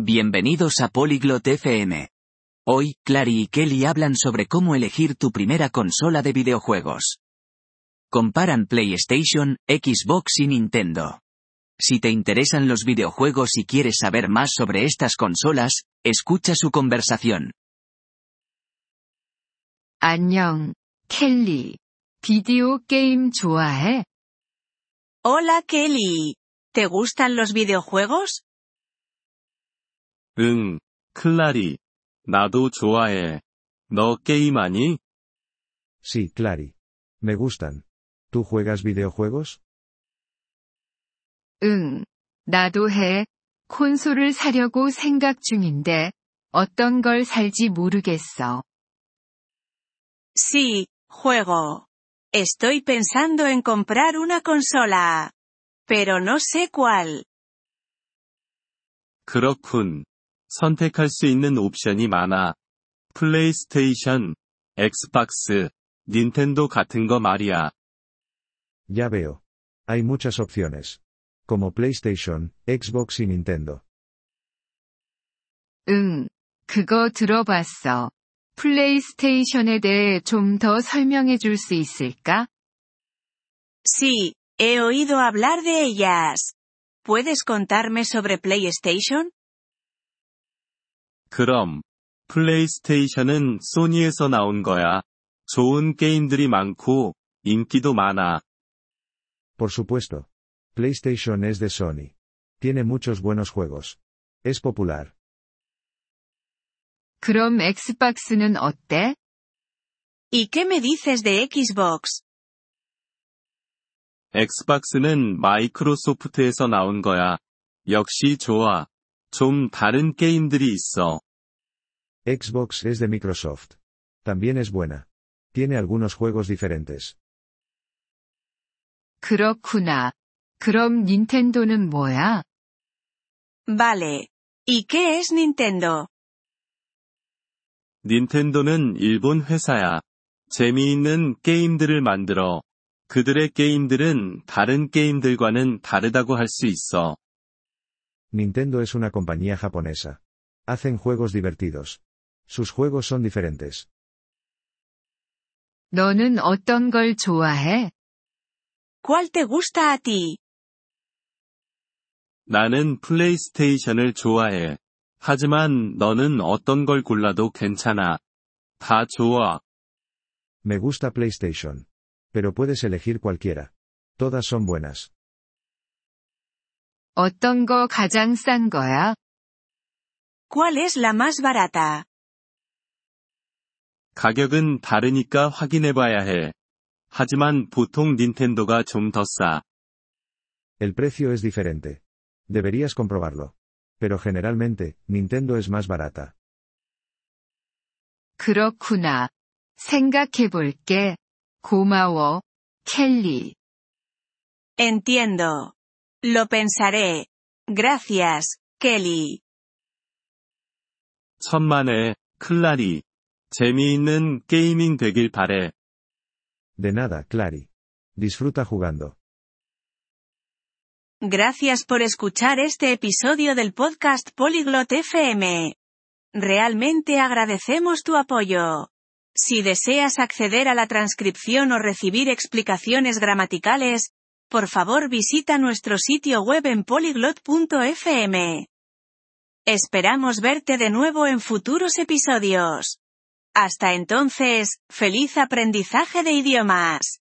Bienvenidos a Polyglot FM. Hoy, Clary y Kelly hablan sobre cómo elegir tu primera consola de videojuegos. Comparan PlayStation, Xbox y Nintendo. Si te interesan los videojuegos y quieres saber más sobre estas consolas, escucha su conversación. 안녕, 켈리. 비디오 게임 좋아해? Hola Kelly. ¿Te gustan los videojuegos? 응, 클라리. 나도 좋아해. 너 게임하니? Sí, Clary. Me gustan. ¿Tú juegas videojuegos? 응, 나도 해. 콘솔을 사려고 생각 중인데, 어떤 걸 살지 모르겠어. Sí, juego. Estoy pensando en comprar una consola. Pero no sé cuál. 그렇군. 선택할 수 있는 옵션이 많아. 플레이스테이션, 엑스박스, 닌텐도 같은 거 말이야. Ya veo. Hay muchas opciones. Como PlayStation, Xbox y Nintendo. 응, 그거 들어봤어. 플레이스테이션에 대해 좀 더 설명해 줄 수 있을까? Sí, he oído hablar de ellas. ¿Puedes contarme sobre PlayStation? 그럼, 플레이스테이션은 소니에서 나온 거야. 좋은 게임들이 많고, 인기도 많아. Por supuesto. PlayStation es de Sony. Tiene muchos buenos juegos. Es popular. 그럼 엑스박스는 어때? ¿Y qué me dices de Xbox? 엑스박스는 마이크로소프트에서 나온 거야. 역시 좋아. 좀 다른 게임들이 있어. Xbox es de Microsoft. También es buena. Tiene algunos juegos diferentes. 그렇구나. 그럼 닌텐도는 뭐야? Vale. ¿Y qué es Nintendo? 닌텐도는 일본 회사야. 재미있는 게임들을 만들어. 그들의 게임들은 다른 게임들과는 다르다고 할 수 있어. Nintendo es una compañía japonesa. Hacen juegos divertidos. Sus juegos son diferentes. 너는 어떤 걸 좋아해? ¿Cuál te gusta a ti? 나는 플레이스테이션을 좋아해. 하지만 너는 어떤 걸 골라도 괜찮아. 다 좋아. Me gusta PlayStation. Pero puedes elegir cualquiera. Todas son buenas. 어떤 거 가장 싼 거야? ¿Cuál es la más barata? 가격은 다르니까 확인해봐야 해. 하지만 보통 닌텐도가 좀 더 싸. El precio es diferente. Deberías comprobarlo. Pero generalmente, Nintendo es más barata. 그렇구나. 생각해 볼게. 고마워, 켈리. Entiendo. Lo pensaré. Gracias, Kelly. 천만에, 클라리. 재미있는 게이밍 되길 바래. De nada, Clary. Disfruta jugando. Gracias por escuchar este episodio del podcast Polyglot FM. Realmente agradecemos tu apoyo. Si deseas acceder a la transcripción o recibir explicaciones gramaticales, por favor visita nuestro sitio web en polyglot.fm. Esperamos verte de nuevo en futuros episodios. Hasta entonces, feliz aprendizaje de idiomas.